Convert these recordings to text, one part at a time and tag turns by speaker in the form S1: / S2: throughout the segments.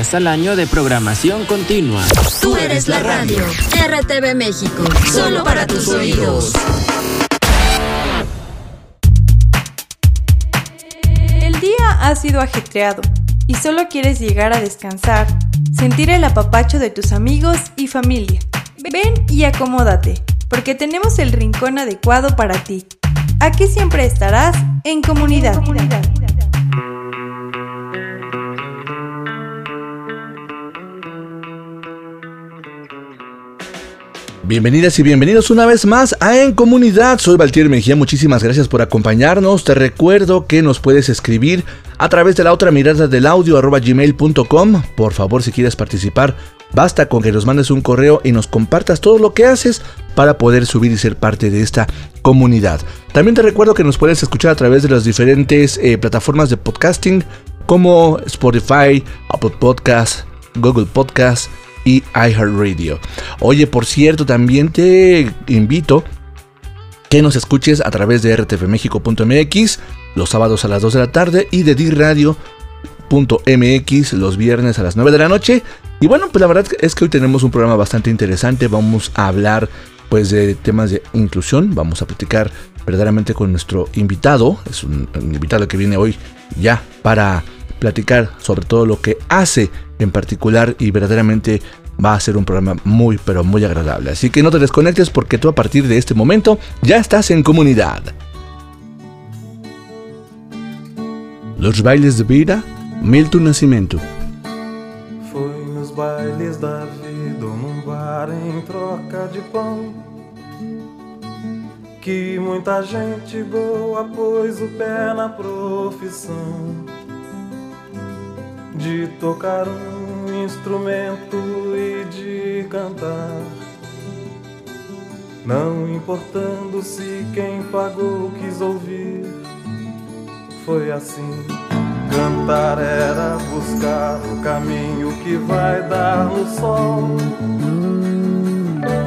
S1: al año de programación continua.
S2: Tú eres la radio. RTV México. Solo para tus oídos.
S3: El día ha sido ajetreado y solo quieres llegar a descansar, sentir el apapacho de tus amigos y familia. Ven y acomódate, porque tenemos el rincón adecuado para ti. Aquí siempre estarás en comunidad.
S4: Bienvenidas y bienvenidos una vez más a En Comunidad. Soy Valtier Mejía, muchísimas gracias por acompañarnos. Te recuerdo que nos puedes escribir a través de la otra mirada del audio arroba gmail.com. Por favor, si quieres participar, basta con que nos mandes un correo y nos compartas todo lo que haces para poder subir y ser parte de esta comunidad. También te recuerdo que nos puedes escuchar a través de las diferentes eh, plataformas de podcasting como Spotify, Apple Podcasts, Google Podcasts y iHeartRadio. Oye, por cierto, también te invito que nos escuches a través de rtfmexico.mx los sábados a las 2 de la tarde y de diradio.mx los viernes a las 9 de la noche. Y bueno, pues la verdad es que hoy tenemos un programa bastante interesante. Vamos a hablar pues de temas de inclusión. Vamos a platicar verdaderamente con nuestro invitado. Es un, un invitado que viene hoy ya para platicar sobre todo lo que hace en particular y verdaderamente va a ser un programa muy pero muy agradable. Así que no te desconectes porque tú a partir de este momento ya estás en comunidad. Los bailes de vida, Milton Nascimento.
S5: Foi nos bailes da vida num em troca de pão que muita gente boa pôs o pé profissão de tocar um instrumento e de cantar. Não importando se quem pagou quis ouvir, foi assim. Cantar era buscar o caminho que vai dar no sol.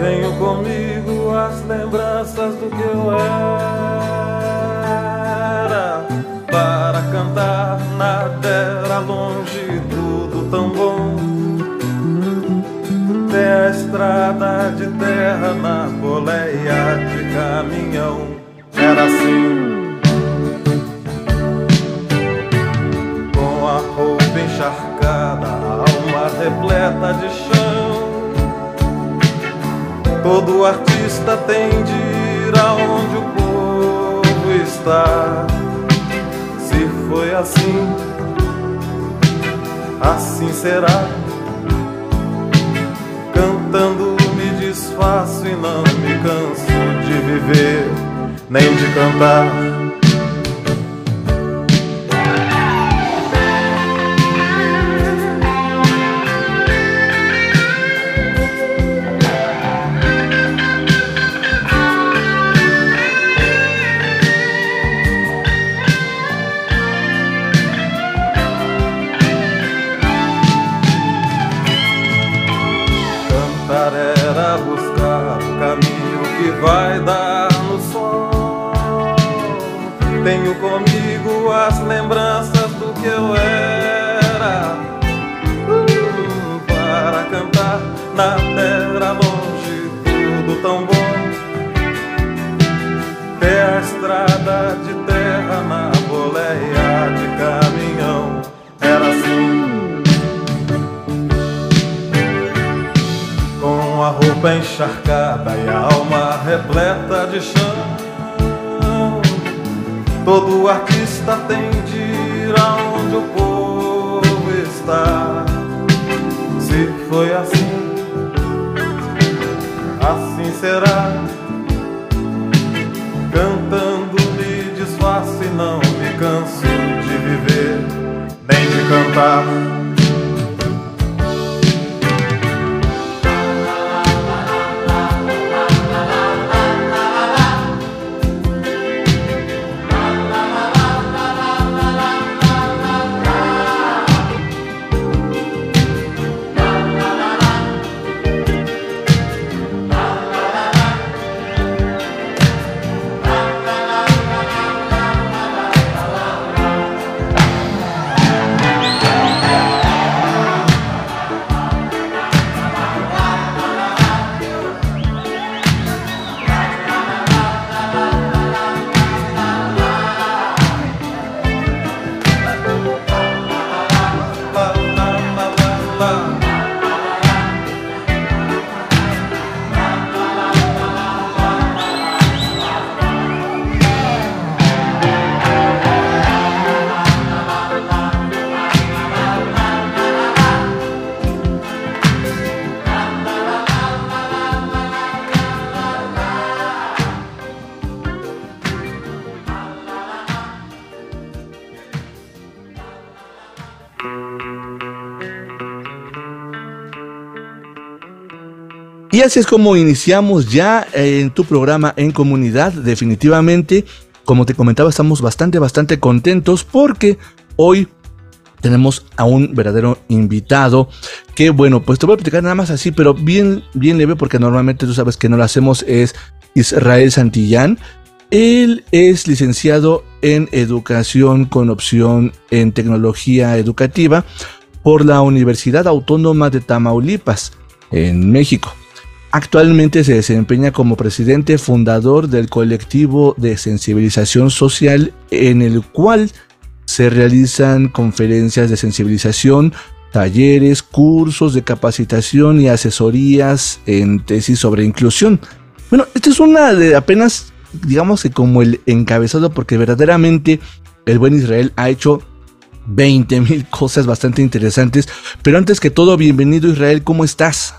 S5: Tenho comigo as lembranças do que eu era. Para cantar nada era longe, tudo tão bom. Tem a estrada de terra na boleia de caminhão. Era assim. Com a roupa encharcada, a alma repleta de chão. Todo artista tem de ir aonde o povo está. Foi assim, assim será. Cantando me desfaço e não me canso de viver, nem de. Cantar
S4: así es como iniciamos ya en tu programa en comunidad. Definitivamente, como te comentaba, estamos bastante, bastante contentos porque hoy tenemos a un verdadero invitado que bueno, pues te voy a platicar nada más así, pero bien, bien leve porque normalmente tú sabes que no lo hacemos, es Israel Santillán. Él es licenciado en educación con opción en tecnología educativa por la Universidad Autónoma de Tamaulipas, en México. Actualmente se desempeña como presidente fundador del colectivo de sensibilización social en el cual se realizan conferencias de sensibilización, talleres, cursos de capacitación y asesorías en tesis sobre inclusión. Bueno, esta es una de apenas digamos que como el encabezado, porque verdaderamente el buen Israel ha hecho 20 mil cosas bastante interesantes. Pero antes que todo, bienvenido Israel, ¿cómo estás?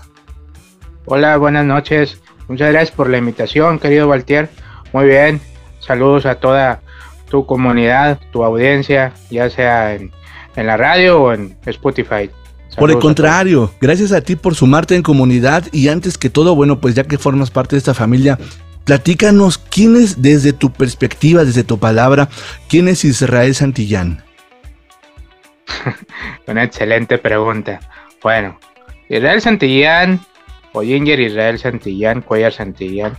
S6: Hola, buenas noches. Muchas gracias por la invitación, querido Valtier. Muy bien. Saludos a toda tu comunidad, tu audiencia, ya sea en, la radio o en Spotify.
S4: por el contrario, gracias a ti por sumarte en comunidad y antes que todo, bueno, pues ya que formas parte de esta familia, Platícanos quién es desde tu perspectiva, desde tu palabra, quién es Israel Santillán.
S6: Una excelente pregunta. Bueno, Israel Santillán, o Ginger Israel Santillán, Cuellar Santillán,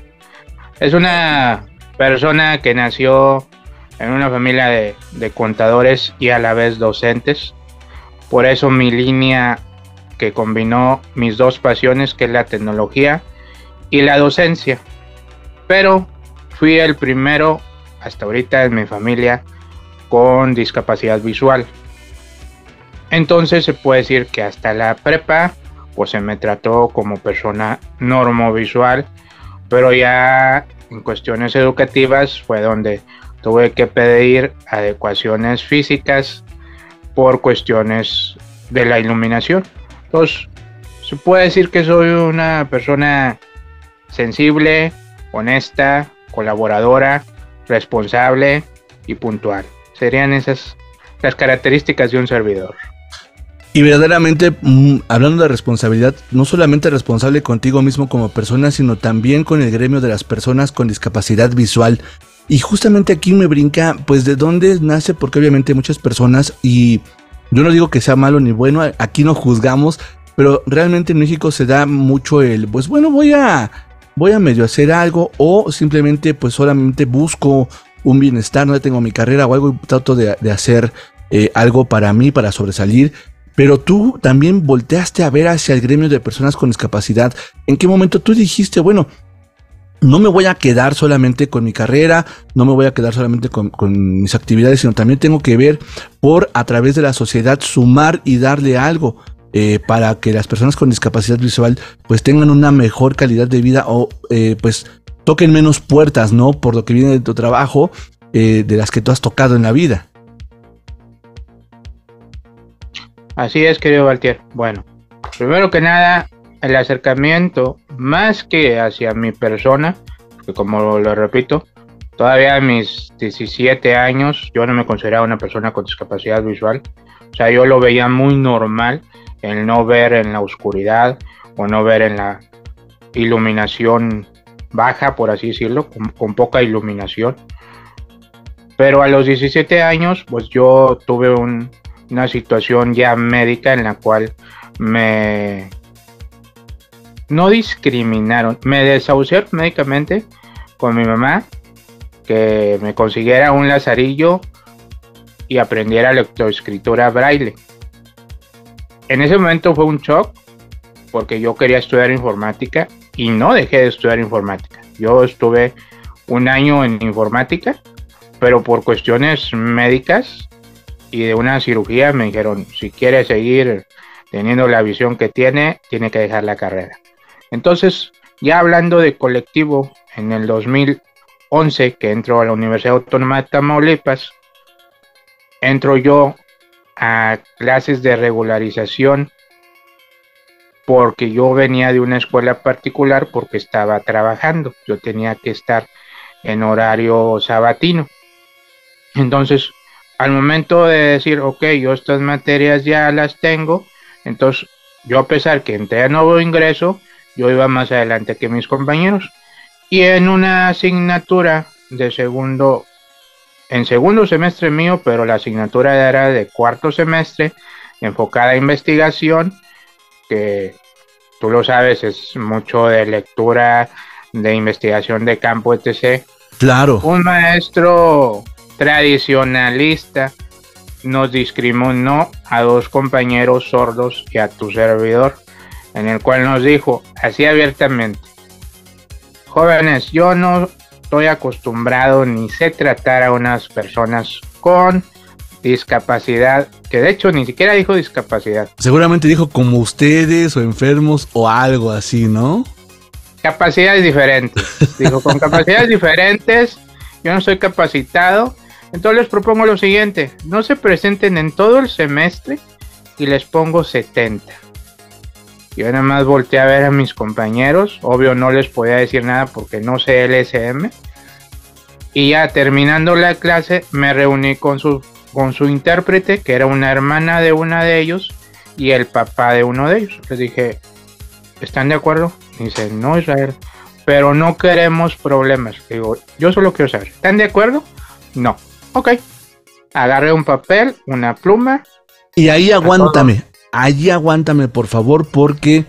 S6: es una persona que nació en una familia de, de contadores y a la vez docentes. Por eso mi línea que combinó mis dos pasiones, que es la tecnología y la docencia pero fui el primero hasta ahorita en mi familia con discapacidad visual. Entonces se puede decir que hasta la prepa pues se me trató como persona normovisual, pero ya en cuestiones educativas fue donde tuve que pedir adecuaciones físicas por cuestiones de la iluminación. Entonces se puede decir que soy una persona sensible, honesta, colaboradora, responsable y puntual. Serían esas las características de un servidor.
S4: Y verdaderamente, mm, hablando de responsabilidad, no solamente responsable contigo mismo como persona, sino también con el gremio de las personas con discapacidad visual. Y justamente aquí me brinca, pues de dónde nace, porque obviamente muchas personas, y yo no digo que sea malo ni bueno, aquí no juzgamos, pero realmente en México se da mucho el, pues bueno, voy a voy a medio hacer algo o simplemente pues solamente busco un bienestar, no tengo mi carrera o algo y trato de, hacer eh, algo para mí, para sobresalir. Pero tú también volteaste a ver hacia el gremio de personas con discapacidad. ¿En qué momento tú dijiste, bueno, no me voy a quedar solamente con mi carrera, no me voy a quedar solamente con, con, mis actividades, sino también tengo que ver por a través de la sociedad sumar y darle algo. Eh, para que las personas con discapacidad visual pues tengan una mejor calidad de vida o eh, pues toquen menos puertas, ¿no? Por lo que viene de tu trabajo, eh, de las que tú has tocado en la vida.
S6: Así es, querido Valtier. Bueno, primero que nada, el acercamiento, más que hacia mi persona, que como lo repito, todavía a mis 17 años yo no me consideraba una persona con discapacidad visual. O sea, yo lo veía muy normal el no ver en la oscuridad o no ver en la iluminación baja, por así decirlo, con, poca iluminación. Pero a los 17 años, pues yo tuve una situación ya médica en la cual me no discriminaron, me desahuciaron médicamente con mi mamá que me consiguiera un lazarillo y aprendiera lectoescritura braille. En ese momento fue un shock porque yo quería estudiar informática y no dejé de estudiar informática. Yo estuve un año en informática, pero por cuestiones médicas y de una cirugía me dijeron, si quiere seguir teniendo la visión que tiene, tiene que dejar la carrera. Entonces, ya hablando de colectivo, en el 2011 que entro a la Universidad Autónoma de Tamaulipas, entro yo a clases de regularización porque yo venía de una escuela particular porque estaba trabajando. Yo tenía que estar en horario sabatino. Entonces, al momento de decir, ok, yo estas materias ya las tengo, entonces yo a pesar que entré a nuevo ingreso, yo iba más adelante que mis compañeros. Y en una asignatura de segundo, en segundo semestre mío, pero la asignatura era de cuarto semestre, enfocada a investigación, que tú lo sabes, es mucho de lectura, de investigación de campo, etc.
S4: Claro.
S6: Un maestro tradicionalista nos discriminó a dos compañeros sordos y a tu servidor, en el cual nos dijo así abiertamente, jóvenes, yo no estoy acostumbrado ni sé tratar a unas personas con discapacidad, que de hecho ni siquiera dijo discapacidad.
S4: Seguramente dijo como ustedes o enfermos o algo así, ¿no?
S6: Capacidades diferentes. Dijo, con capacidades diferentes, yo no soy capacitado. Entonces les propongo lo siguiente, no se presenten en todo el semestre y les pongo 70. Yo nada más volteé a ver a mis compañeros, obvio no les podía decir nada porque no sé LSM. Y ya terminando la clase me reuní con su, con su intérprete, que era una hermana de una de ellos, y el papá de uno de ellos. Les dije, ¿están de acuerdo? dice, no Israel, pero no queremos problemas. Digo, yo solo quiero saber, ¿están de acuerdo? No. Ok. Agarré un papel, una pluma.
S4: Y ahí aguántame, allí aguántame por favor porque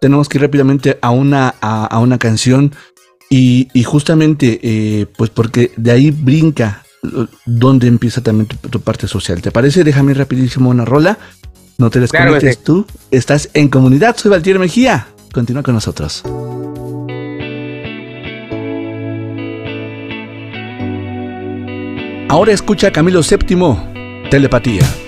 S4: tenemos que ir rápidamente a una, a, una canción y, justamente eh, pues porque de ahí brinca donde empieza también tu, parte social. ¿Te parece? Déjame rapidísimo una rola. No te desconectes tú. Estás en comunidad. Soy Valtier Mejía. Continúa con nosotros. Ahora escucha Camilo VII, Telepatía.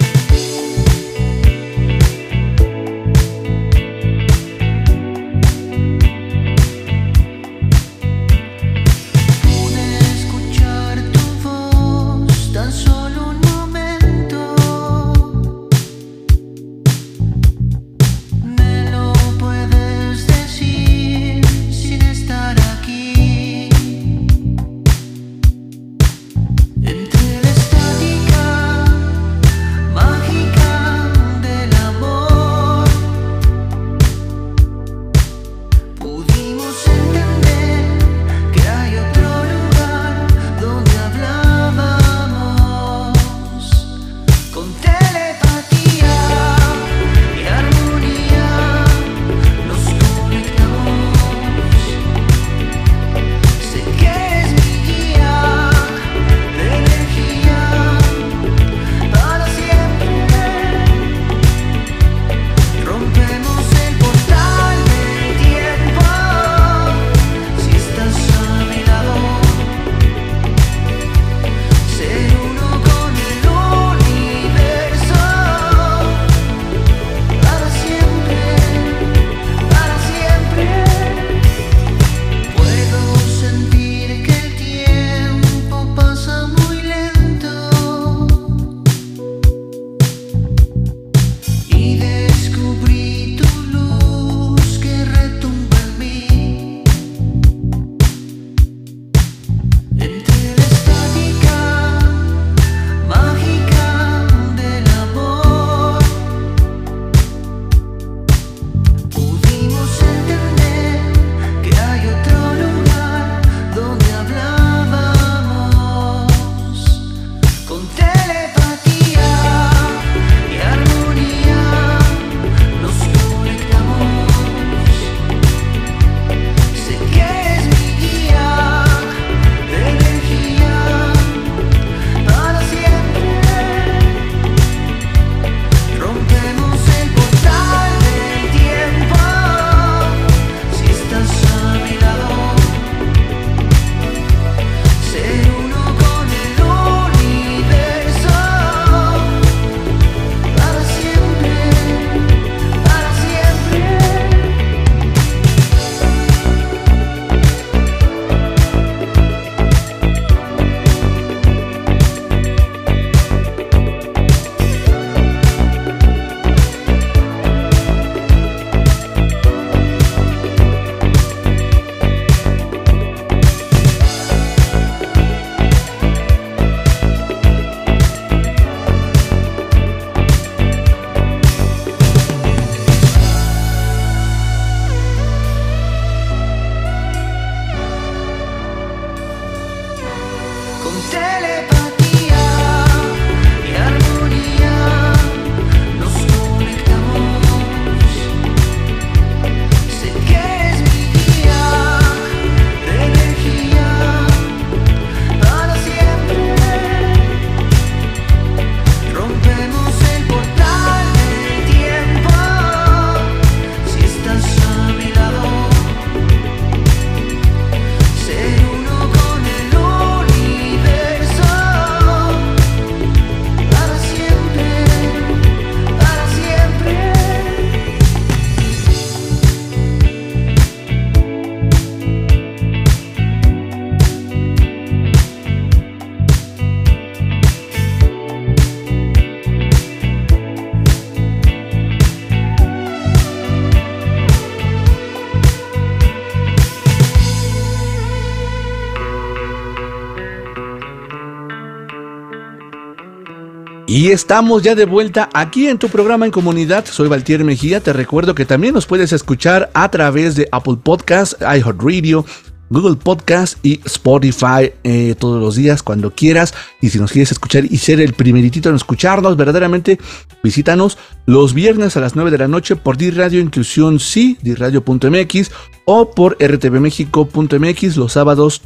S4: Estamos ya de vuelta aquí en tu programa en comunidad. Soy Valtier Mejía. Te recuerdo que también nos puedes escuchar a través de Apple Podcasts, iHeartRadio, Google Podcast y Spotify eh, todos los días cuando quieras. Y si nos quieres escuchar y ser el primeritito en escucharnos, verdaderamente visítanos los viernes a las 9 de la noche por D-Radio Inclusión Sí, DRadio.mx o por rtvmexico.mx los sábados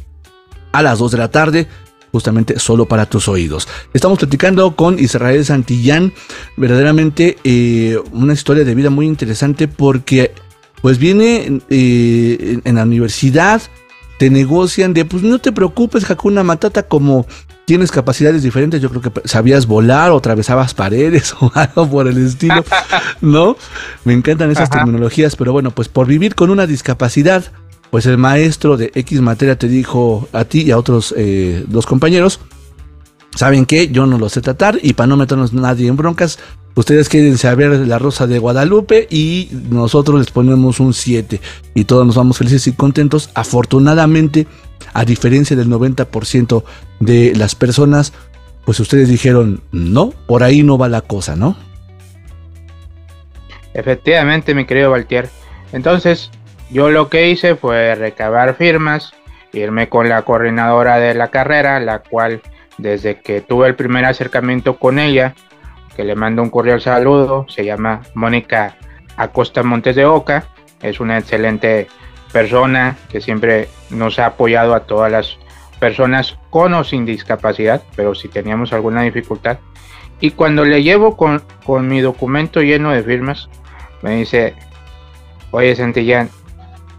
S4: a las 2 de la tarde justamente solo para tus oídos. Estamos platicando con Israel Santillán, verdaderamente eh, una historia de vida muy interesante porque pues viene eh, en la universidad, te negocian de pues no te preocupes Hakuna Matata como tienes capacidades diferentes, yo creo que sabías volar o atravesabas paredes o algo por el estilo, ¿no? Me encantan esas terminologías, pero bueno, pues por vivir con una discapacidad, pues el maestro de X materia te dijo a ti y a otros eh, dos compañeros, ¿saben qué? Yo no lo sé tratar y para no meternos nadie en broncas, ustedes quieren saber la rosa de Guadalupe y nosotros les ponemos un 7 y todos nos vamos felices y contentos. Afortunadamente, a diferencia del 90% de las personas, pues ustedes dijeron, no, por ahí no va la cosa, ¿no?
S6: Efectivamente, mi querido Valtier. Entonces, yo lo que hice fue recabar firmas, irme con la coordinadora de la carrera, la cual desde que tuve el primer acercamiento con ella, que le mando un cordial saludo, se llama Mónica Acosta Montes de Oca, es una excelente persona que siempre nos ha apoyado a todas las personas con o sin discapacidad, pero si teníamos alguna dificultad. Y cuando le llevo con, con mi documento lleno de firmas, me dice, oye Santillán,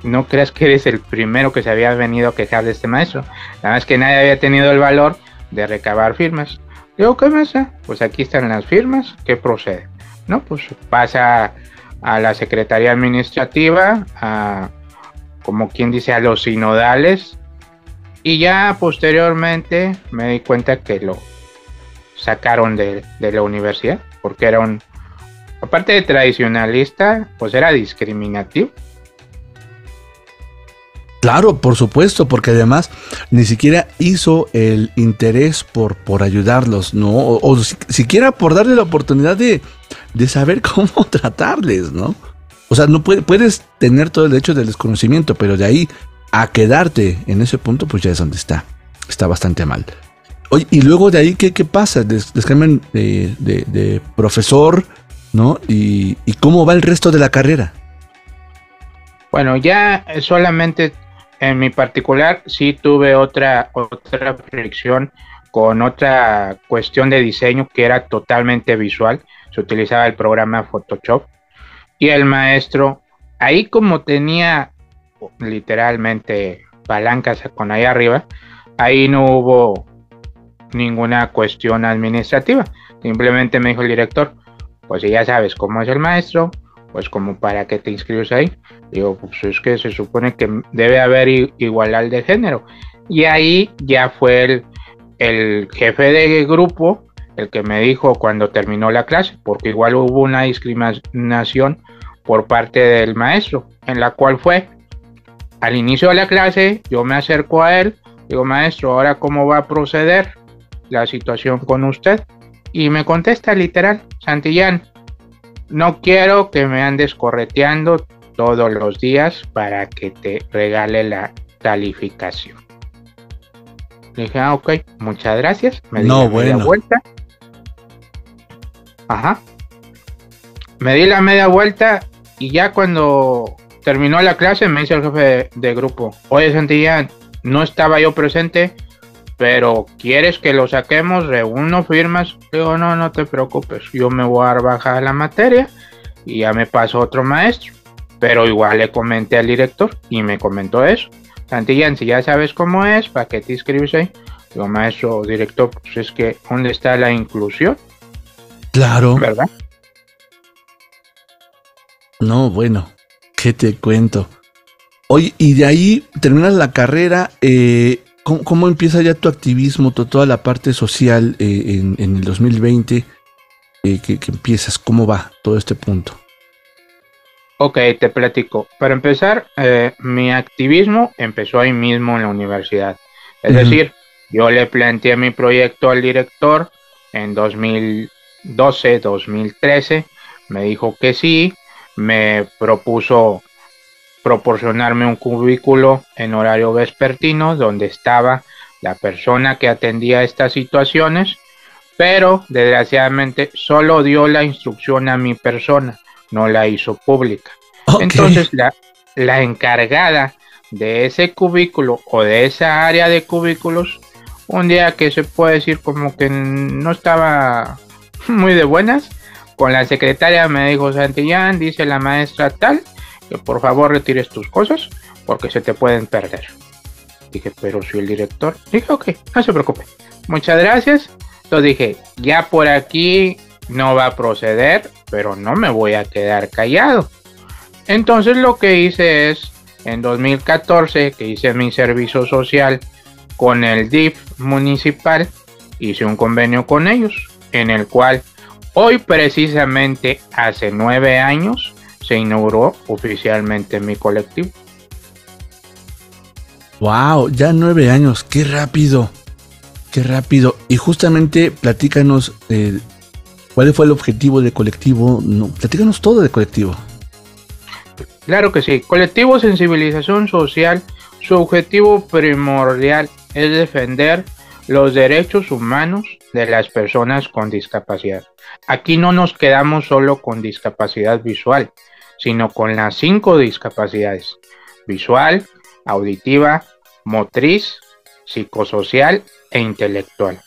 S6: no creas que eres el primero que se había venido a quejar de este maestro. Nada más que nadie había tenido el valor de recabar firmas. Digo, ¿qué pasa? Pues aquí están las firmas, ¿qué procede? No, pues pasa a la Secretaría Administrativa, a, como quien dice, a los sinodales, y ya posteriormente me di cuenta que lo sacaron de, de la universidad, porque era un, aparte de tradicionalista, pues era discriminativo.
S4: Claro, por supuesto, porque además ni siquiera hizo el interés por, por ayudarlos, ¿no? O, siquiera por darle la oportunidad de, saber cómo tratarles, ¿no? O sea, no puedes tener todo el derecho del desconocimiento, pero de ahí a quedarte en ese punto, pues ya es donde está. Está bastante mal. Y luego de ahí, ¿qué, qué pasa? Les, de, profesor, ¿no? Y cómo va el resto de la carrera.
S6: Bueno, ya solamente en mi particular, sí tuve otra, otra fricción con otra cuestión de diseño que era totalmente visual. Se utilizaba el programa Photoshop. Y el maestro, ahí como tenía literalmente palancas con ahí arriba, ahí no hubo ninguna cuestión administrativa. Simplemente me dijo el director, pues ya sabes cómo es el maestro, pues como para que te inscribes ahí. Digo, pues es que se supone que debe haber igualdad de género. Y ahí ya fue el, el jefe de grupo el que me dijo cuando terminó la clase, porque igual hubo una discriminación por parte del maestro, en la cual fue al inicio de la clase, yo me acerco a él, digo, maestro, ahora cómo va a proceder la situación con usted. Y me contesta literal, Santillán, no quiero que me andes correteando todos los días para que te regale la calificación. Le dije, ah, ok, muchas gracias. Me di la media vuelta. Ajá. Me di la media vuelta y ya cuando terminó la clase me dice el jefe de, grupo, oye Santillán, no estaba yo presente, pero ¿quieres que lo saquemos? Reúno firmas. Digo, no, no te preocupes, yo me voy a bajar la materia y ya me pasó otro maestro. Pero igual le comenté al director y me comentó eso. Santillán, si ya sabes cómo es, ¿para qué te inscribes ahí? Digo, maestro, director, pues es que, ¿dónde está la inclusión?
S4: Claro.
S6: ¿Verdad?
S4: No, bueno, ¿qué te cuento? Oye, y de ahí terminas la carrera, eh, ¿Cómo, empieza ya tu activismo, toda la parte social eh, en, el 2020? Eh, que, empiezas, ¿cómo va todo este punto?
S6: Ok, te platico. Para empezar, eh, mi activismo empezó ahí mismo en la universidad. Es decir, yo le planteé mi proyecto al director en 2000, 2012-2013. Me dijo que sí, me propuso proporcionarme un cubículo en horario vespertino donde estaba la persona que atendía estas situaciones, pero desgraciadamente solo dio la instrucción a mi persona, no la hizo pública. Entonces la, la encargada de ese cubículo o de esa área de cubículos, un día que se puede decir como que no estaba muy de buenas, con la secretaria me dijo Santillán, dice la maestra tal, que por favor retires tus cosas porque se te pueden perder. Dije, pero soy el director. Dije, ok, no se preocupe. Muchas gracias. Entonces dije, ya por aquí no va a proceder, pero no me voy a quedar callado. Entonces lo que hice es, en 2014, que hice mi servicio social con el DIF municipal, hice un convenio con ellos, en el cual hoy precisamente hace nueve años se inauguró oficialmente mi colectivo.
S4: Wow, ya nueve años, qué rápido, qué rápido. Y justamente platícanos eh, cuál fue el objetivo del colectivo. No, platícanos todo del colectivo.
S6: Claro que sí. Colectivo Sensibilización Social, su objetivo primordial es defender los derechos humanos de las personas con discapacidad. Aquí no nos quedamos solo con discapacidad visual, sino con las cinco discapacidades. Visual, auditiva, motriz, psicosocial e intelectual.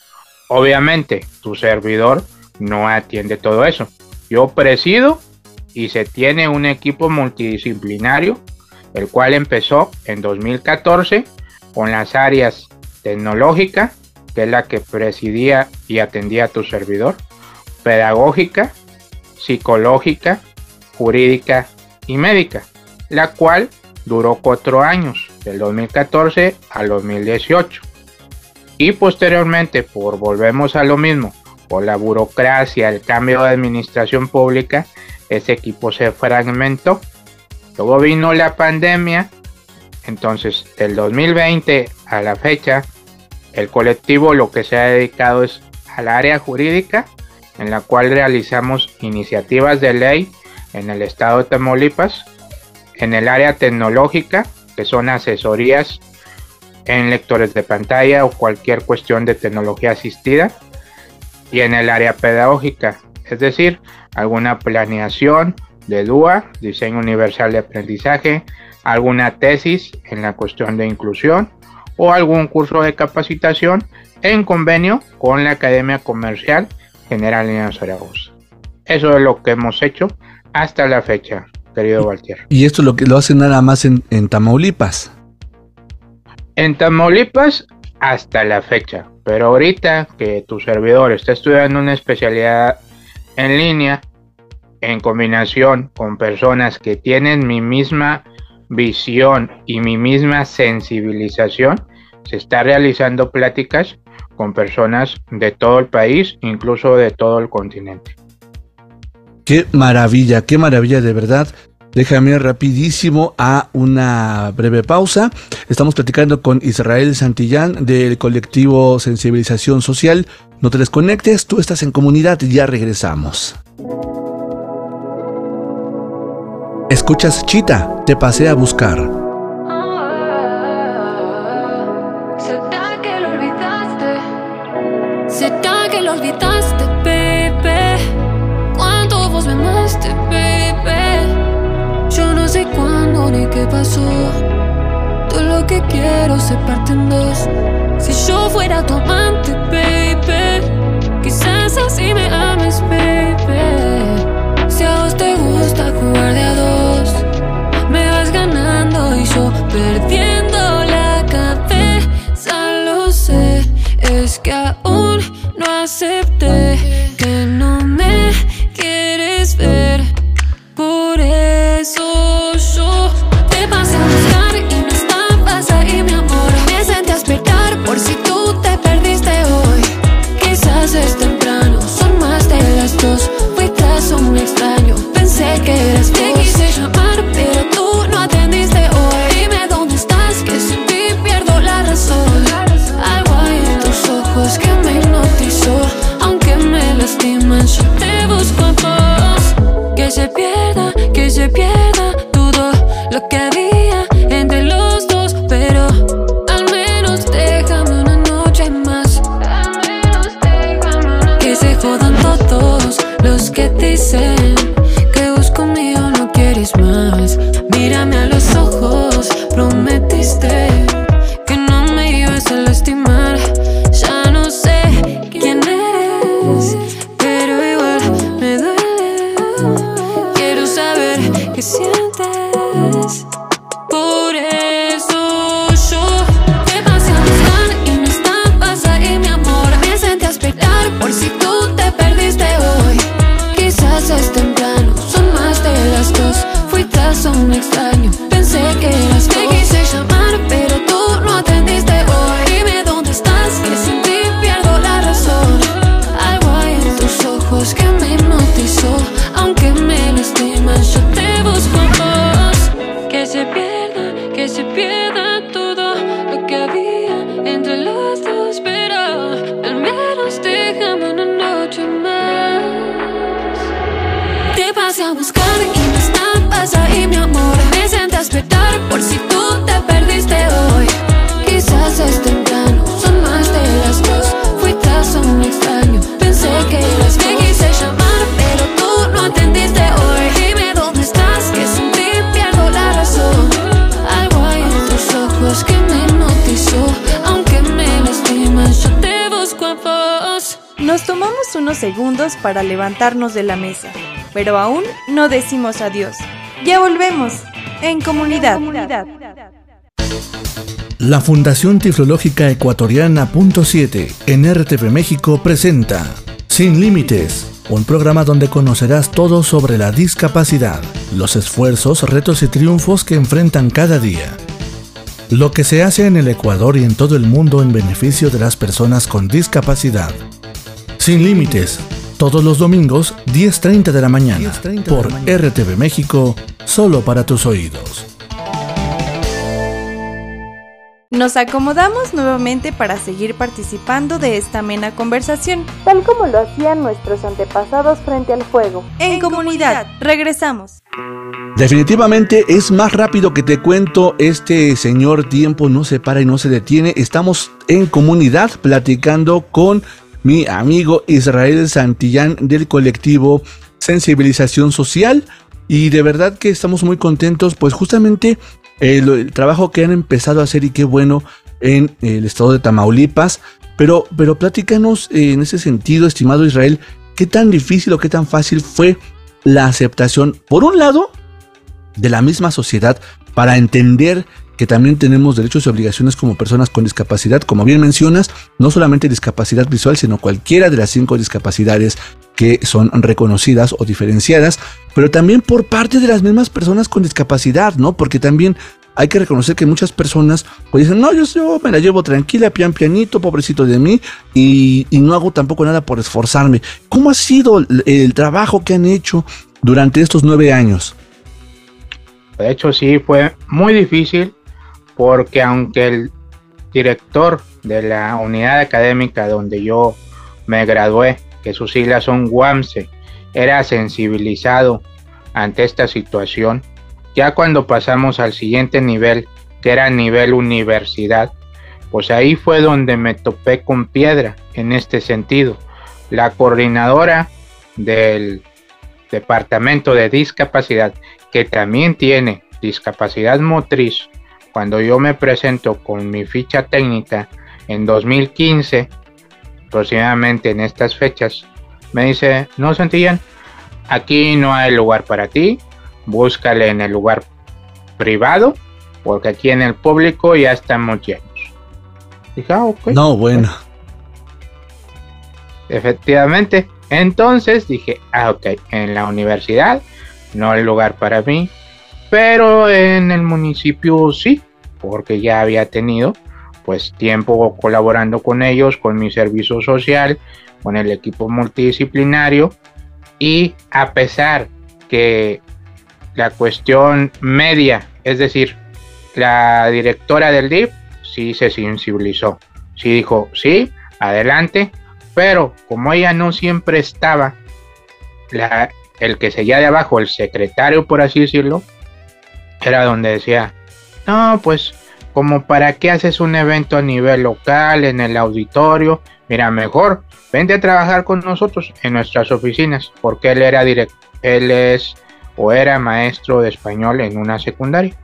S6: Obviamente, tu servidor no atiende todo eso. Yo presido y se tiene un equipo multidisciplinario, el cual empezó en 2014 con las áreas tecnológica, que es la que presidía y atendía a tu servidor, pedagógica, psicológica, jurídica y médica, la cual duró cuatro años, del 2014 al 2018. Y posteriormente, por volvemos a lo mismo, por la burocracia, el cambio de administración pública, ese equipo se fragmentó. Luego vino la pandemia, entonces del 2020 a la fecha, el colectivo lo que se ha dedicado es al área jurídica, en la cual realizamos iniciativas de ley en el estado de Tamaulipas, en el área tecnológica, que son asesorías en lectores de pantalla o cualquier cuestión de tecnología asistida, y en el área pedagógica, es decir, alguna planeación de DUA, diseño universal de aprendizaje, alguna tesis en la cuestión de inclusión o algún curso de capacitación en convenio con la Academia Comercial General de Zaragoza. Eso es lo que hemos hecho hasta la fecha, querido Walter.
S4: ¿Y esto lo que lo hacen nada más en, en Tamaulipas?
S6: En Tamaulipas hasta la fecha, pero ahorita que tu servidor está estudiando una especialidad en línea, en combinación con personas que tienen mi misma visión y mi misma sensibilización, se está realizando pláticas con personas de todo el país, incluso de todo el continente.
S4: Qué maravilla, qué maravilla de verdad. Déjame rapidísimo a una breve pausa. Estamos platicando con Israel Santillán del colectivo Sensibilización Social. No te desconectes, tú estás en comunidad, ya regresamos. Escuchas Chita, te pasé a buscar.
S7: Quiero separarte en dos. Si yo fuera tu amante, baby, quizás así me ames, baby. Si a vos te gusta jugar de a dos, me vas ganando y yo perdiendo la cabeza, lo sé. Es que aún no acepté que no me quieres ver. Extraño, pensé que eras Te
S3: tomamos unos segundos para levantarnos de la mesa, pero aún no decimos adiós. Ya volvemos en comunidad.
S4: La Fundación Tiflológica Ecuatoriana Punto 7 en RTV México presenta Sin Límites, un programa donde conocerás todo sobre la discapacidad, los esfuerzos, retos y triunfos que enfrentan cada día. Lo que se hace en el Ecuador y en todo el mundo en beneficio de las personas con discapacidad. Sin Límites, todos los domingos 10.30 de la mañana, por RTV México, solo para tus oídos.
S3: Nos acomodamos nuevamente para seguir participando de esta amena conversación, tal como lo hacían nuestros antepasados frente al fuego. En, comunidad, regresamos.
S4: Definitivamente es más rápido que te cuento, este señor tiempo no se para y no se detiene. Estamos en comunidad platicando con mi amigo Israel Santillán del colectivo Sensibilización Social y de verdad que estamos muy contentos pues justamente el, el trabajo que han empezado a hacer y qué bueno en el estado de Tamaulipas. Pero, pero platícanos eh, en ese sentido, estimado Israel, qué tan difícil o qué tan fácil fue la aceptación, por un lado, de la misma sociedad para entender que también tenemos derechos y obligaciones como personas con discapacidad, como bien mencionas, no solamente discapacidad visual, sino cualquiera de las cinco discapacidades que son reconocidas o diferenciadas, pero también por parte de las mismas personas con discapacidad, ¿no? Porque también hay que reconocer que muchas personas pues dicen, no, yo, yo me la llevo tranquila, pian pianito, pobrecito de mí, y, no hago tampoco nada por esforzarme. ¿Cómo ha sido el trabajo que han hecho durante estos nueve años?
S6: De hecho, sí, fue muy difícil porque aunque el director de la unidad académica donde yo me gradué, que sus siglas son WAMSE, era sensibilizado ante esta situación, ya cuando pasamos al siguiente nivel, que era nivel universidad, pues ahí fue donde me topé con piedra en este sentido. La coordinadora del departamento de discapacidad, que también tiene discapacidad motriz, cuando yo me presento con mi ficha técnica en 2015, aproximadamente en estas fechas, me dice, no Santillán, aquí no hay lugar para ti, búscale en el lugar privado, porque aquí en el público ya estamos llenos. Dije, ah, ok.
S4: No, bueno.
S6: Efectivamente. Entonces dije, ah, ok, en la universidad no hay lugar para mí, pero en el municipio sí, porque ya había tenido pues tiempo colaborando con ellos, con mi servicio social, con el equipo multidisciplinario. Y a pesar que la cuestión media, es decir, la directora del DIP sí se sensibilizó, sí dijo, sí, adelante, pero como ella no siempre estaba, el que seguía de abajo, el secretario, por así decirlo, era donde decía, no, pues como para qué haces un evento a nivel local, en el auditorio, mira, mejor vente a trabajar con nosotros en nuestras oficinas, porque él era directo, él es o era maestro de español en una secundaria.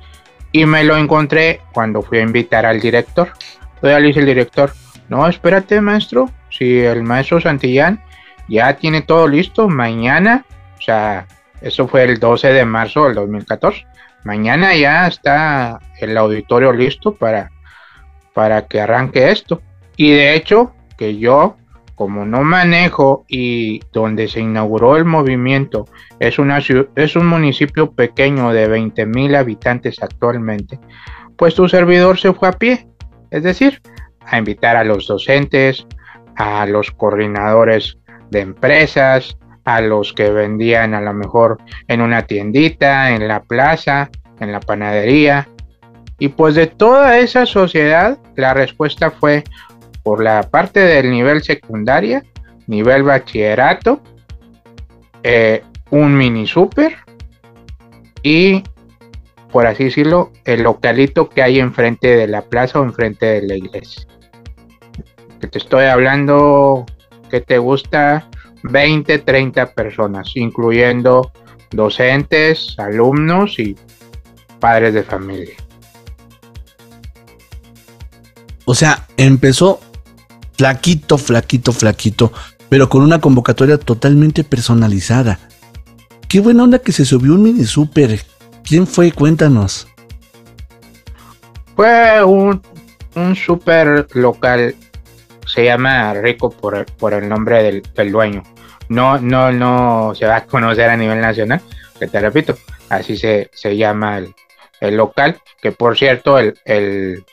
S6: Y me lo encontré cuando fui a invitar al director. Todavía le dice el director, no, espérate maestro, si el maestro Santillán ya tiene todo listo, mañana, o sea, eso fue el 12 de marzo del 2014, mañana ya está el auditorio listo para, para que arranque esto. Y de hecho, que yo como no manejo y donde se inauguró el movimiento es, una, es un municipio pequeño de 20 mil habitantes actualmente, pues tu servidor se fue a pie, es decir, a invitar a los docentes, a los coordinadores de empresas, a los que vendían a lo mejor en una tiendita, en la plaza, en la panadería. Y pues de toda esa sociedad, la respuesta fue por la parte del nivel secundaria, nivel bachillerato, eh, un mini super y, por así decirlo, el localito que hay enfrente de la plaza o enfrente de la iglesia. Que te estoy hablando que te gusta 20, 30 personas, incluyendo docentes, alumnos y padres de familia.
S4: O sea, empezó flaquito, flaquito, flaquito, pero con una convocatoria totalmente personalizada. Qué buena onda que se subió un mini super. ¿Quién fue? Cuéntanos.
S6: Fue un, un super local. Se llama Rico por, por el nombre del, dueño. No, no, no se va a conocer a nivel nacional, que te repito, así se, se llama el, el local, que por cierto, el, el,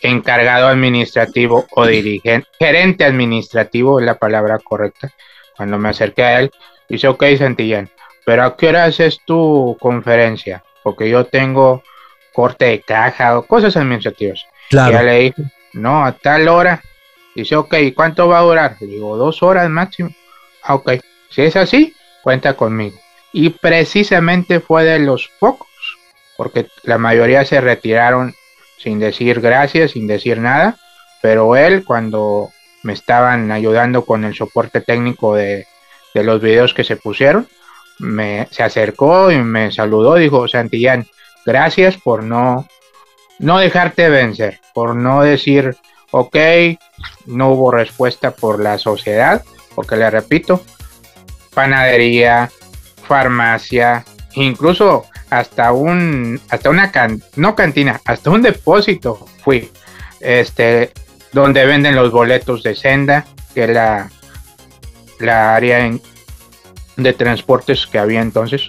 S6: encargado administrativo o dirigente, gerente administrativo es la palabra correcta. Cuando me acerqué a él, dice, ok, Santillán, pero ¿a qué hora haces tu conferencia? Porque yo tengo corte de caja o cosas administrativas. Claro. Y ya le dije, no, a tal hora. Dice, ok, ¿cuánto va a durar? Le digo, dos horas máximo. Ah, ok, si es así, cuenta conmigo. Y precisamente fue de los pocos, porque la mayoría se retiraron sin decir gracias, sin decir nada, pero él cuando me estaban ayudando con el soporte técnico de, los videos que se pusieron, me, se acercó y me saludó, dijo, Santillán, gracias por no, no dejarte vencer, por no decir, ok, no hubo respuesta por la sociedad, porque le repito, panadería, farmacia, incluso hasta un, hasta una no cantina, hasta un depósito fui, este, donde venden los boletos de senda, que es la, la área de transportes que había entonces.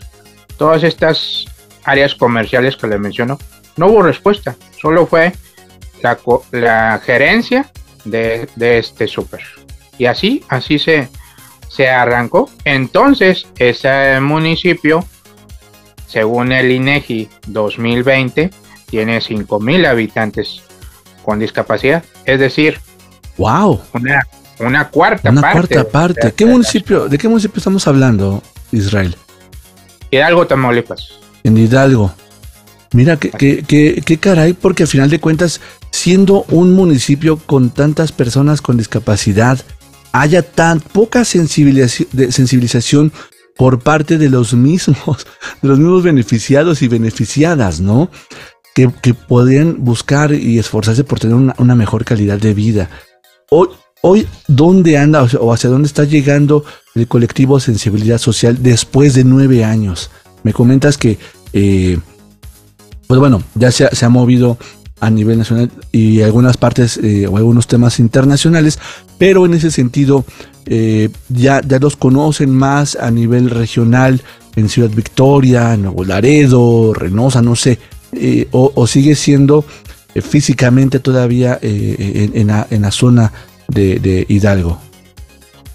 S6: Todas estas áreas comerciales que le menciono, no hubo respuesta, solo fue la, la gerencia de, de este súper. Y así, así se, se arrancó. Entonces, ese municipio según el INEGI 2020, tiene 5.000 habitantes con discapacidad. Es decir,
S4: wow.
S6: una, una cuarta
S4: una cuarta parte. ¿Qué municipio, ¿De qué municipio estamos hablando, Israel?
S6: Hidalgo, Tamaulipas.
S4: En Hidalgo. Mira, qué, qué, qué, caray, porque al final de cuentas, siendo un municipio con tantas personas con discapacidad, haya tan poca sensibilización por parte de los mismos, de los mismos beneficiados y beneficiadas, ¿no? Que, que podrían buscar y esforzarse por tener una, mejor calidad de vida. Hoy, hoy, ¿dónde anda o hacia dónde está llegando el colectivo Sensibilidad Social después de nueve años? Me comentas que, eh, pues bueno, ya se ha, movido a nivel nacional y algunas partes eh, o algunos temas internacionales, pero en ese sentido, eh, ya, ya los conocen más a nivel regional en Ciudad Victoria, Nuevo Laredo, Reynosa, no sé, eh, o, sigue siendo físicamente todavía en, la, zona de, Hidalgo.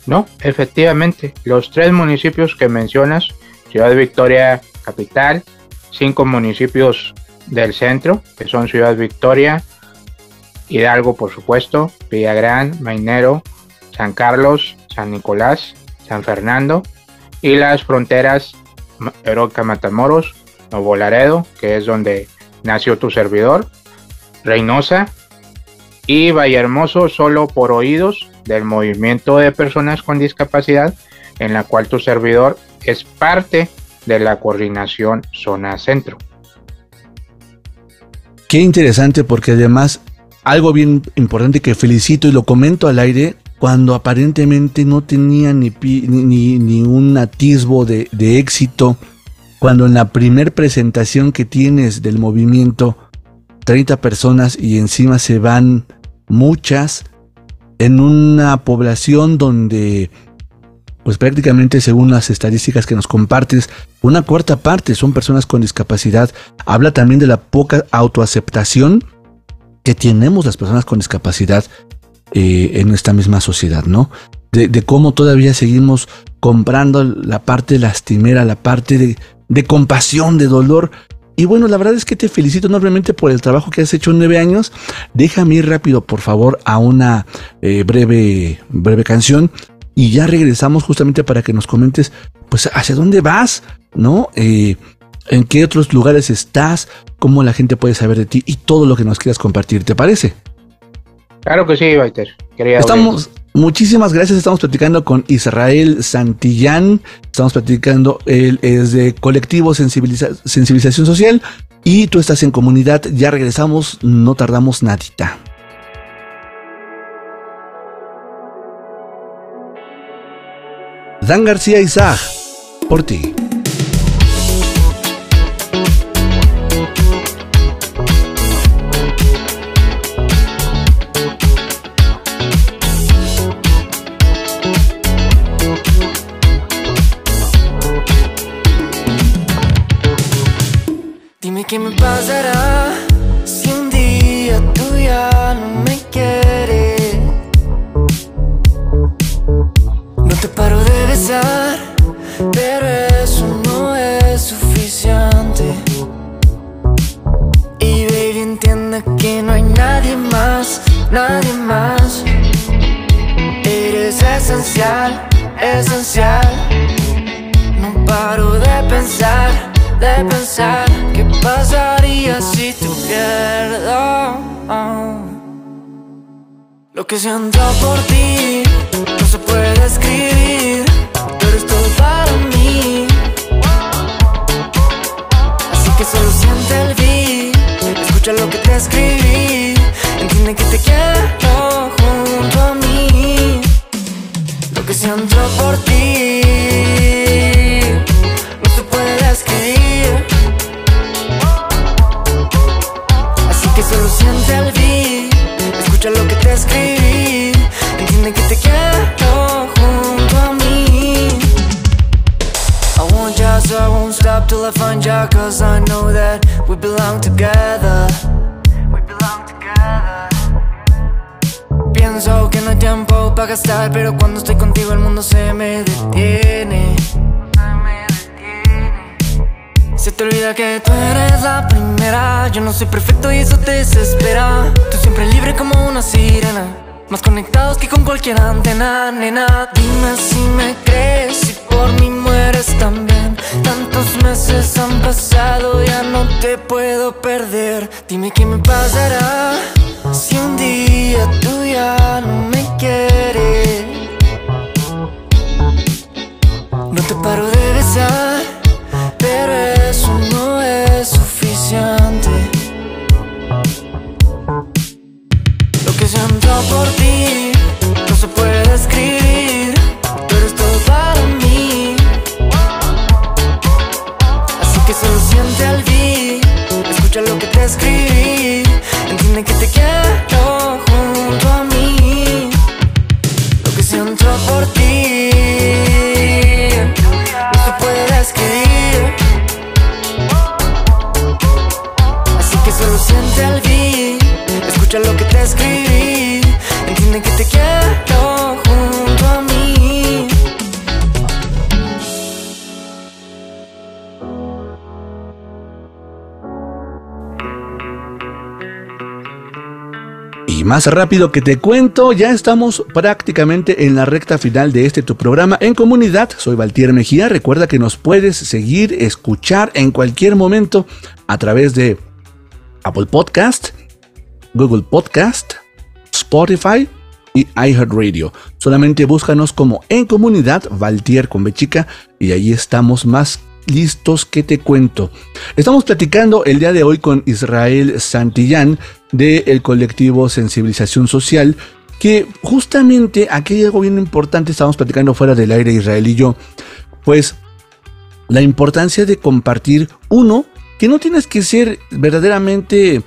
S6: No, efectivamente, los tres municipios que mencionas, Ciudad Victoria capital, cinco municipios del centro, que son Ciudad Victoria, Hidalgo por supuesto, Villagrán, Mainero, San Carlos, San Nicolás, San Fernando y las fronteras Heroica Matamoros, Nuevo Laredo, que es donde nació tu servidor, Reynosa y Vallehermoso solo por oídos del movimiento de personas con discapacidad en la cual tu servidor es parte de la coordinación zona centro.
S4: Qué interesante porque además algo bien importante que felicito y lo comento al aire cuando aparentemente no tenía ni, ni, un atisbo de, de, éxito, cuando en la primer presentación que tienes del movimiento, 30 personas y encima se van muchas, en una población donde, pues prácticamente según las estadísticas que nos compartes, una cuarta parte son personas con discapacidad, habla también de la poca autoaceptación que tenemos las personas con discapacidad eh, en esta misma sociedad, ¿no? De, cómo todavía seguimos comprando la parte lastimera, la parte de, compasión, de dolor. Y bueno, la verdad es que te felicito enormemente por el trabajo que has hecho en nueve años. Déjame ir rápido, por favor, a una eh, breve, breve canción. Y ya regresamos justamente para que nos comentes, pues, hacia dónde vas, ¿no? Eh, en qué otros lugares estás, cómo la gente puede saber de ti y todo lo que nos quieras compartir, ¿te parece?
S6: Claro que sí, Walter.
S4: Estamos, muchísimas gracias. Estamos platicando con Israel Santillán. Estamos platicando, él es de colectivo Sensibilización Social y tú estás en comunidad. Ya regresamos, no tardamos nadita. Dan García Isaac, por ti.
S8: ¿Qué me pasará pero eso no es suficiente. Y baby, entiende que no hay nadie más, nadie más. Eres esencial, esencial. No paro de pensar de pensar qué pasaría si te pierdo. Lo que siento por ti no se puede escribir, escribí, entiende que te quiero junto a mí. Lo que siento por ti. siente el beat Escucha lo que te escribí. Entiende que te quiero junto a mí. I want ya so I won't stop till I find ya Cause I know that we belong together para gastar Pero cuando estoy contigo el mundo se me detiene. Se te olvida que tú eres la primera. Yo no soy perfecto y eso te desespera. Tú siempre libre como una sirena. Más conectados que con cualquier antena, nena. Dime si me crees, si por mí mueres también. Tantos meses han pasado, ya no te puedo perder. Dime qué me pasará Si un día tú ya no me No te paro de besar pero eso no es suficiente. Lo que siento por ti no se puede escribir, pero es todo para mí. Así que solo siente al beat, escucha lo que te escribí, entiende que te quiero
S4: rápido que te cuento, ya estamos prácticamente en la recta final de este tu programa en comunidad. Soy Valtier Mejía. Recuerda que nos puedes seguir, escuchar en cualquier momento a través de Apple Podcast, Google Podcast, Spotify y iHeartRadio. Solamente búscanos como en comunidad Valtier con Bechica y ahí estamos más listos que te cuento. Estamos platicando el día de hoy con Israel Santillán del colectivo Sensibilización Social que justamente aquí hay algo bien importante, estamos platicando fuera del aire Israel y yo, pues la importancia de compartir uno, que no tienes que ser verdaderamente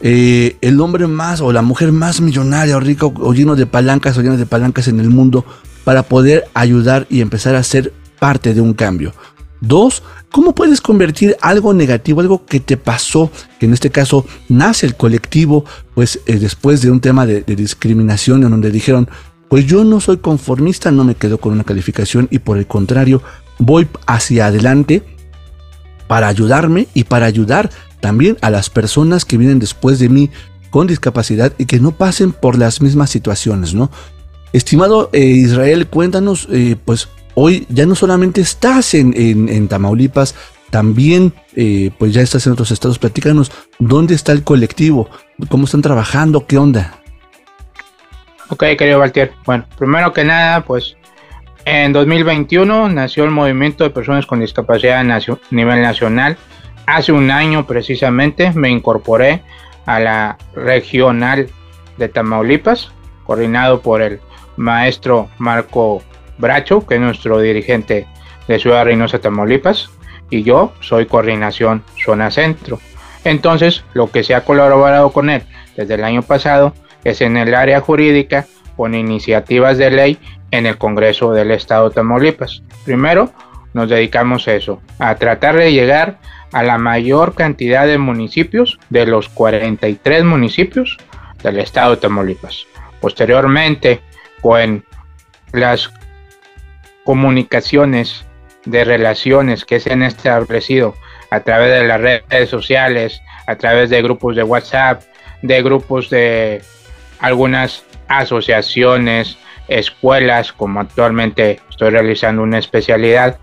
S4: eh, el hombre más o la mujer más millonaria o rica o lleno de palancas o lleno de palancas en el mundo para poder ayudar y empezar a ser parte de un cambio. Dos, ¿cómo puedes convertir algo negativo, algo que te pasó, que en este caso nace el colectivo, pues eh, después de un tema de, discriminación en donde dijeron, pues yo no soy conformista, no me quedo con una calificación y por el contrario, voy hacia adelante para ayudarme y para ayudar también a las personas que vienen después de mí con discapacidad y que no pasen por las mismas situaciones, ¿no? Estimado eh, Israel, cuéntanos, eh, pues hoy ya no solamente estás en, Tamaulipas, también eh, pues ya estás en otros estados. Platícanos, ¿dónde está el colectivo? ¿Cómo están trabajando? ¿Qué onda?
S6: Ok, querido Valtier. Bueno, primero que nada, pues en 2021 nació el movimiento de personas con discapacidad a nivel nacional. Hace un año precisamente me incorporé a la regional de Tamaulipas, coordinado por el maestro Marco Bracho, que es nuestro dirigente de Ciudad Reynosa, Tamaulipas, y yo soy coordinación zona centro. Entonces, lo que se ha colaborado con él desde el año pasado es en el área jurídica con iniciativas de ley en el Congreso del Estado de Tamaulipas. Primero, nos dedicamos a eso, a tratar de llegar a la mayor cantidad de municipios de los 43 municipios del Estado de Tamaulipas. Posteriormente, con las comunicaciones, de relaciones que se han establecido a través de las redes sociales, a través de grupos de WhatsApp, de grupos de algunas asociaciones, escuelas, como actualmente estoy realizando una especialidad,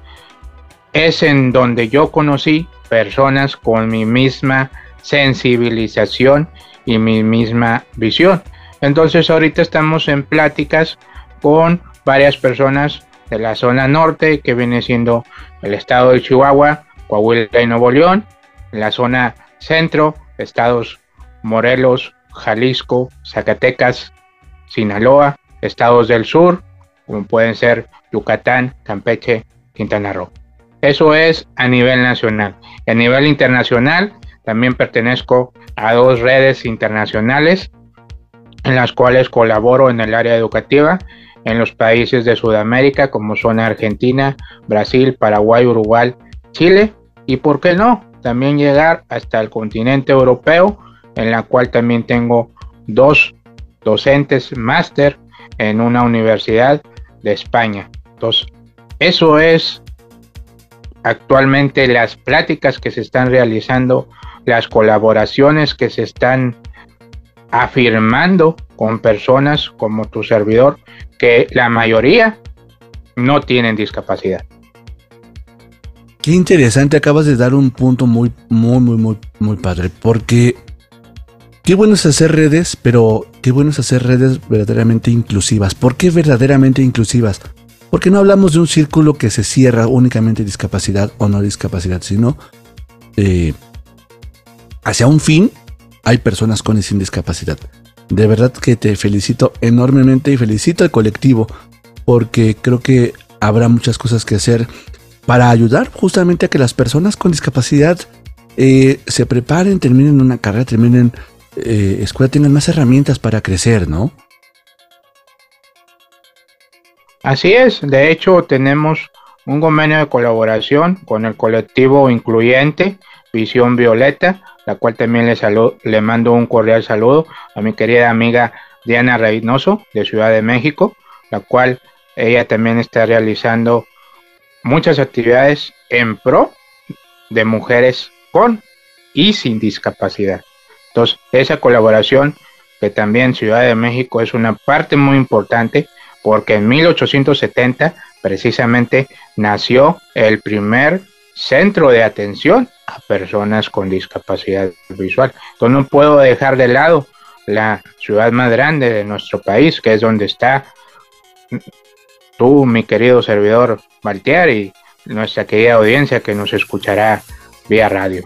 S6: es en donde yo conocí personas con mi misma sensibilización y mi misma visión. Entonces ahorita estamos en pláticas con varias personas de la zona norte, que viene siendo el estado de Chihuahua, Coahuila y Nuevo León, la zona centro, estados Morelos, Jalisco, Zacatecas, Sinaloa, estados del sur, como pueden ser Yucatán, Campeche, Quintana Roo. Eso es a nivel nacional. Y a nivel internacional, también pertenezco a dos redes internacionales en las cuales colaboro en el área educativa en los países de Sudamérica como son Argentina, Brasil, Paraguay, Uruguay, Chile y por qué no, también llegar hasta el continente europeo en la cual también tengo dos docentes máster en una universidad de España. Entonces, eso es actualmente las pláticas que se están realizando, las colaboraciones que se están afirmando con personas como tu servidor, que la mayoría no tienen discapacidad.
S4: Qué interesante, acabas de dar un punto muy, muy, muy, muy, muy padre, porque qué bueno es hacer redes, pero qué bueno es hacer redes verdaderamente inclusivas. ¿Por qué verdaderamente inclusivas? Porque no hablamos de un círculo que se cierra únicamente discapacidad o no discapacidad, sino eh, hacia un fin hay personas con sin discapacidad. De verdad que te felicito enormemente y felicito al colectivo porque creo que habrá muchas cosas que hacer para ayudar justamente a que las personas con discapacidad eh, se preparen, terminen una carrera, terminen eh, escuela, tengan más herramientas para crecer, ¿no?
S6: Así es, de hecho tenemos un convenio de colaboración con el colectivo incluyente Visión Violeta, la cual también le, le mando un cordial saludo a mi querida amiga Diana Reynoso de Ciudad de México, la cual ella también está realizando muchas actividades en pro de mujeres con y sin discapacidad. Entonces, esa colaboración que también Ciudad de México es una parte muy importante porque en 1870 precisamente nació el primer centro de atención a personas con discapacidad visual. Entonces no puedo dejar de lado la ciudad más grande de nuestro país, que es donde está tú, mi querido servidor Valtier, y nuestra querida audiencia que nos escuchará vía radio.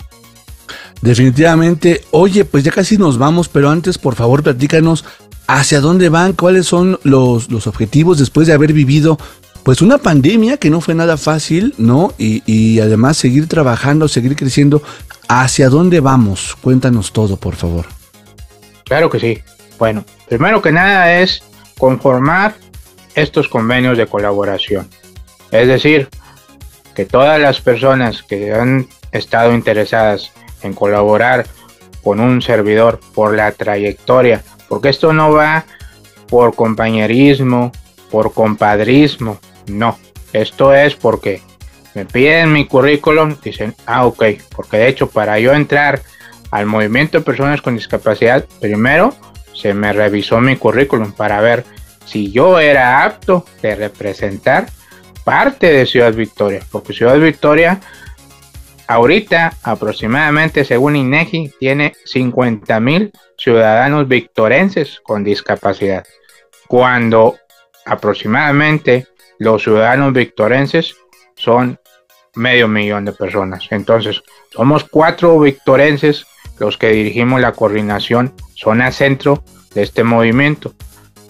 S4: Definitivamente, oye, pues ya casi nos vamos, pero antes por favor platícanos hacia dónde van, cuáles son los, los objetivos después de haber vivido pues una pandemia que no fue nada fácil, ¿no? Y, además seguir trabajando, seguir creciendo. ¿Hacia dónde vamos? Cuéntanos todo, por favor.
S6: Claro que sí. Bueno, primero que nada es conformar estos convenios de colaboración. Es decir, que todas las personas que han estado interesadas en colaborar con un servidor por la trayectoria, porque esto no va por compañerismo, por compadrismo, no, esto es porque me piden mi currículum, dicen, ah, ok, porque de hecho para yo entrar al movimiento de personas con discapacidad, primero se me revisó mi currículum para ver si yo era apto de representar parte de Ciudad Victoria, porque Ciudad Victoria ahorita aproximadamente según INEGI tiene 50 mil ciudadanos victorenses con discapacidad, cuando aproximadamente los ciudadanos victorenses son medio millón de personas. Entonces, somos cuatro victorenses los que dirigimos la coordinación zona centro de este movimiento.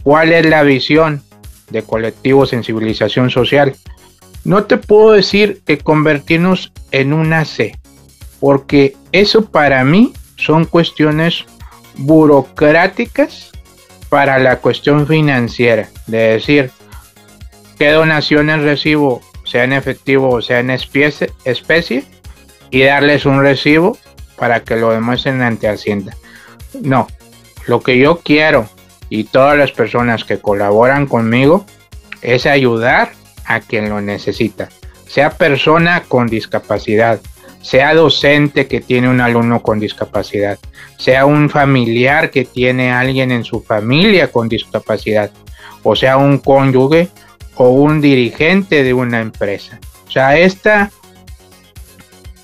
S6: ¿Cuál es la visión de colectivo sensibilización social? No te puedo decir que convertirnos en una C, porque eso para mí son cuestiones burocráticas para la cuestión financiera, de decir, qué donaciones recibo, sea en efectivo o sea en especie, especie, y darles un recibo para que lo demuestren ante Hacienda. No, lo que yo quiero y todas las personas que colaboran conmigo es ayudar a quien lo necesita, sea persona con discapacidad, sea docente que tiene un alumno con discapacidad, sea un familiar que tiene alguien en su familia con discapacidad, o sea un cónyuge o un dirigente de una empresa. O sea, esta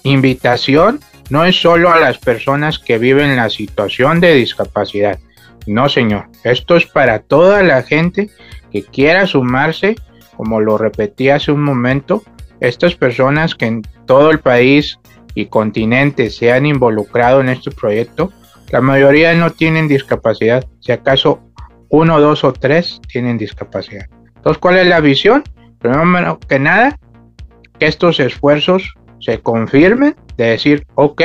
S6: invitación no es solo a las personas que viven la situación de discapacidad. No, señor. Esto es para toda la gente que quiera sumarse, como lo repetí hace un momento, estas personas que en todo el país y continente se han involucrado en este proyecto, la mayoría no tienen discapacidad. Si acaso uno, dos o tres tienen discapacidad. Entonces, ¿cuál es la visión? Primero que nada, que estos esfuerzos se confirmen, de decir, ok,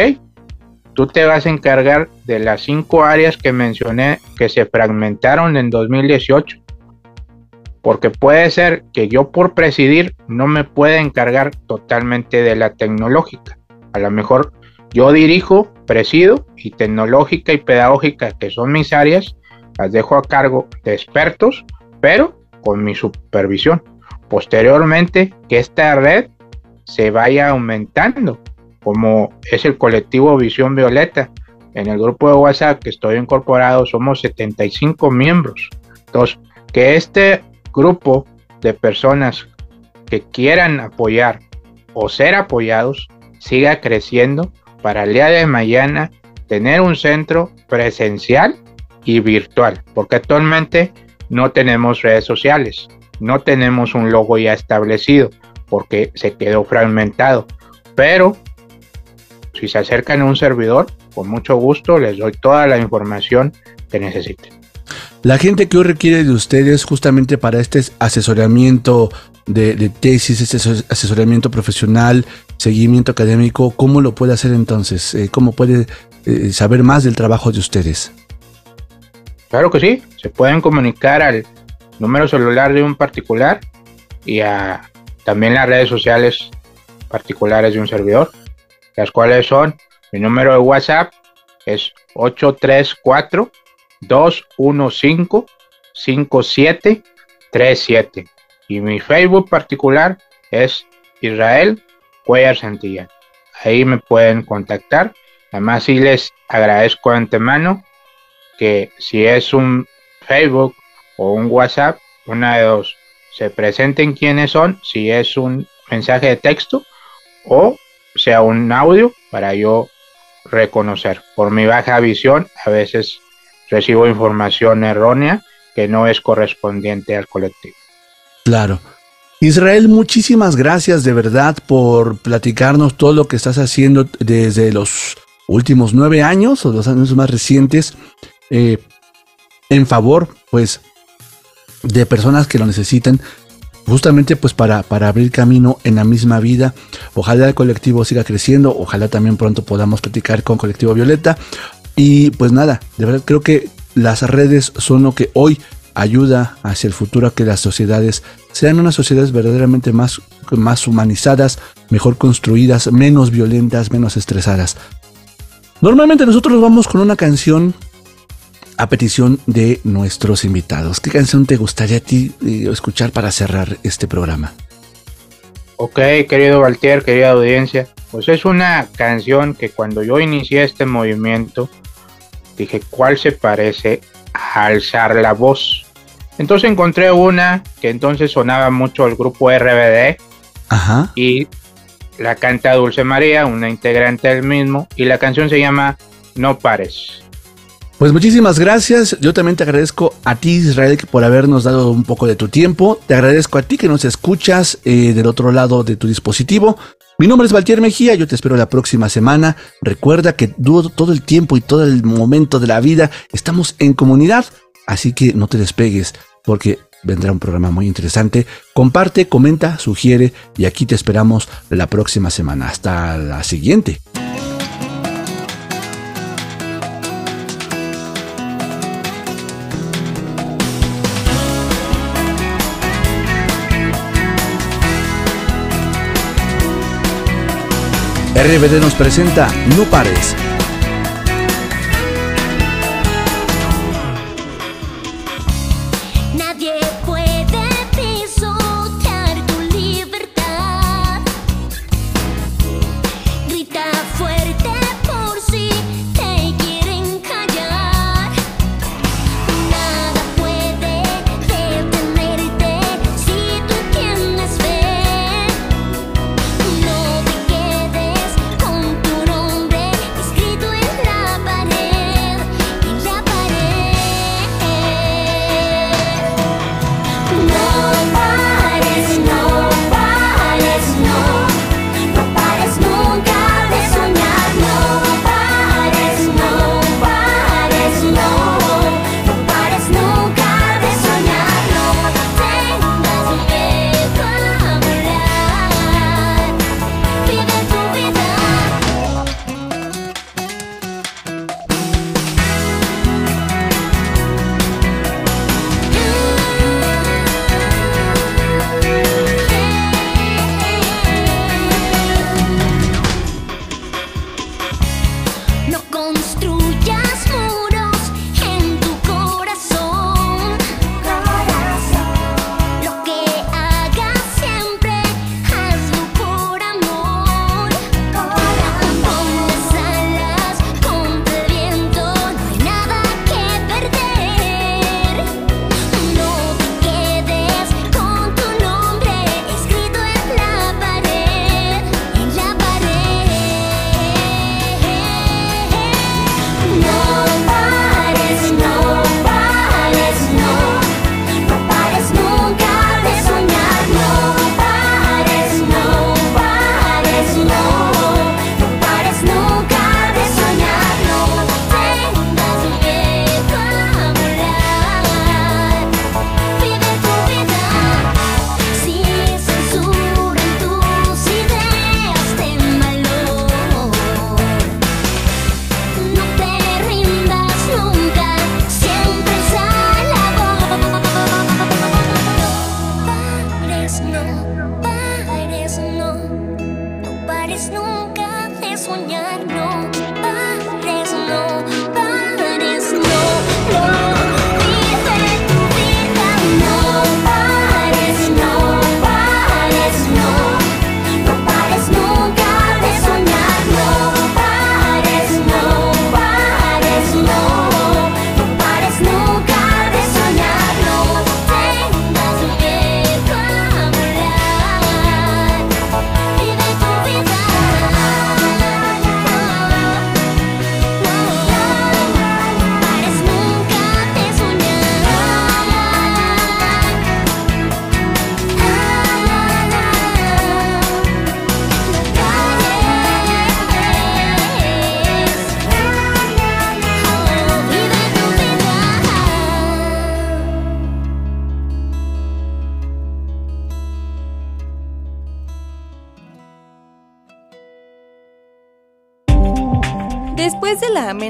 S6: tú te vas a encargar de las cinco áreas que mencioné que se fragmentaron en 2018. Porque puede ser que yo por presidir no me pueda encargar totalmente de la tecnológica. A lo mejor yo dirijo, presido y tecnológica y pedagógica, que son mis áreas, las dejo a cargo de expertos, pero con mi supervisión. Posteriormente, que esta red se vaya aumentando, como es el colectivo Visión Violeta. En el grupo de WhatsApp que estoy incorporado somos 75 miembros. Entonces, que este grupo de personas que quieran apoyar o ser apoyados siga creciendo para el día de mañana tener un centro presencial y virtual, porque actualmente no tenemos redes sociales, no tenemos un logo ya establecido porque se quedó fragmentado. Pero si se acercan a un servidor, con mucho gusto les doy toda la información que necesiten.
S4: La gente que hoy requiere de ustedes justamente para este asesoramiento de, tesis, este asesoramiento profesional, seguimiento académico, ¿cómo lo puede hacer entonces? Eh, ¿Cómo puede eh, saber más del trabajo de ustedes?
S6: Claro que sí, se pueden comunicar al número celular de un particular y a también las redes sociales particulares de un servidor, las cuales son mi número de WhatsApp es 834 215 5737 y mi Facebook particular es Israel Cuellar Santillán. Ahí me pueden contactar. Además, sí les agradezco de antemano que si es un Facebook o un WhatsApp, una de dos, se presenten quiénes son, si es un mensaje de texto o sea un audio para yo reconocer. Por mi baja visión, a veces recibo información errónea que no es correspondiente al colectivo.
S4: Claro. Israel, muchísimas gracias de verdad por platicarnos todo lo que estás haciendo desde los últimos nueve años o los años más recientes eh, en favor, pues, de personas que lo necesitan justamente pues para, para abrir camino en la misma vida. Ojalá el colectivo siga creciendo, ojalá también pronto podamos platicar con Colectivo Violeta. Y pues nada, de verdad creo que las redes son lo que hoy ayuda hacia el futuro a que las sociedades sean unas sociedades verdaderamente más, más humanizadas, mejor construidas, menos violentas, menos estresadas. Normalmente nosotros vamos con una canción a petición de nuestros invitados. ¿Qué canción te gustaría a ti eh, escuchar para cerrar este programa?
S6: Ok, querido Valtier, querida audiencia, pues es una canción que cuando yo inicié este movimiento dije, ¿cuál se parece a alzar la voz? Entonces encontré una que entonces sonaba mucho el grupo RBD
S4: Ajá.
S6: y la canta Dulce María, una integrante del mismo, y la canción se llama No pares.
S4: Pues muchísimas gracias. Yo también te agradezco a ti, Israel, por habernos dado un poco de tu tiempo. Te agradezco a ti que nos escuchas eh, del otro lado de tu dispositivo. Mi nombre es Valtier Mejía, yo te espero la próxima semana. Recuerda que todo el tiempo y todo el momento de la vida estamos en comunidad, así que no te despegues porque vendrá un programa muy interesante. Comparte, comenta, sugiere y aquí te esperamos la próxima semana. Hasta la siguiente. RBD nos presenta No pares.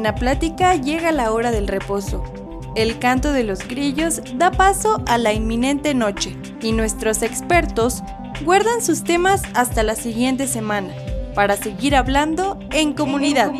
S9: La
S3: plática llega la hora del reposo. El canto de los grillos da paso a la inminente noche y nuestros expertos guardan sus temas hasta la siguiente semana para seguir hablando en comunidad.